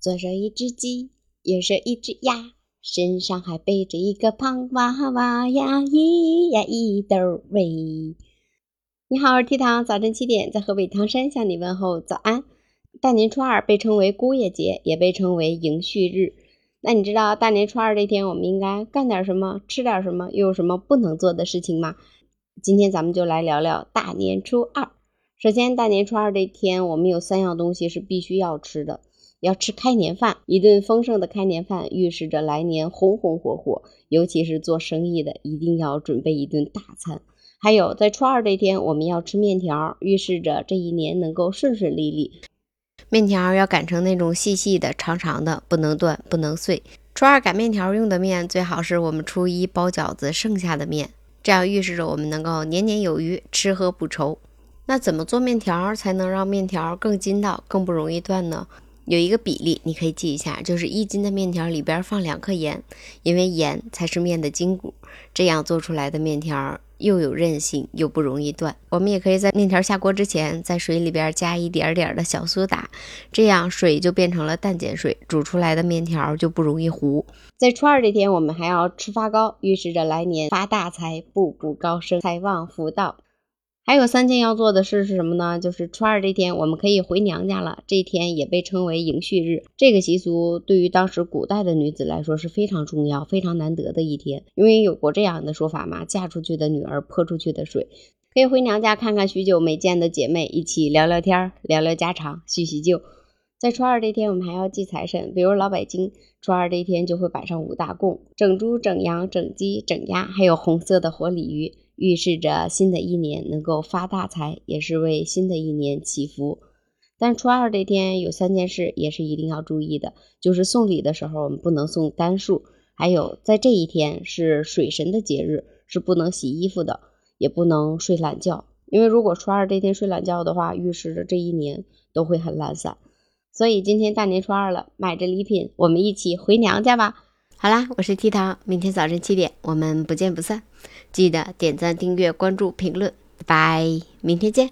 左手一只鸡，右手一只鸭，身上还背着一个胖娃娃呀，咿呀一兜喂。你好，我是 T 糖，早晨七点在河北唐山向你问候早安。大年初二被称为姑爷节，也被称为迎婿日。那你知道大年初二这天我们应该干点什么，吃点什么，又有什么不能做的事情吗？今天咱们就来聊聊大年初二。首先，大年初二这天，我们有三样东西是必须要吃的。要吃开年饭，一顿丰盛的开年饭预示着来年红红火火。尤其是做生意的，一定要准备一顿大餐。还有，在初二这天，我们要吃面条，预示着这一年能够顺顺利利。面条要擀成那种细细的、长长的，不能断，不能碎。初二擀面条用的面，最好是我们初一包饺子剩下的面，这样预示着我们能够年年有余，吃喝不愁。那怎么做面条才能让面条更筋道、更不容易断呢？有一个比例，你可以记一下，就是一斤的面条里边放两克盐，因为盐才是面的筋骨，这样做出来的面条又有韧性又不容易断。我们也可以在面条下锅之前，在水里边加一点点的小苏打，这样水就变成了淡碱水，煮出来的面条就不容易糊。在初二这天，我们还要吃发糕，预示着来年发大财，步步高升，财旺福到。还有三件要做的事是什么呢？就是初二这天，我们可以回娘家了。这一天也被称为迎婿日。这个习俗对于当时古代的女子来说是非常重要、非常难得的一天，因为有过这样的说法嘛：嫁出去的女儿泼出去的水。可以回娘家看看许久没见的姐妹，一起聊聊天、聊聊家常、叙叙旧。在初二这天，我们还要祭财神，比如老北京，初二这天就会摆上五大供：整猪、整羊、整鸡、整鸭，还有红色的活鲤鱼。预示着新的一年能够发大财，也是为新的一年祈福。但初二这天有三件事也是一定要注意的，就是送礼的时候我们不能送单数，还有在这一天是水神的节日，是不能洗衣服的，也不能睡懒觉。因为如果初二这天睡懒觉的话，预示着这一年都会很懒散。所以今天大年初二了，买着礼品，我们一起回娘家吧。好啦，我是 T 桃，明天早晨七点我们不见不散。记得点赞、订阅、关注、评论，拜拜，明天见。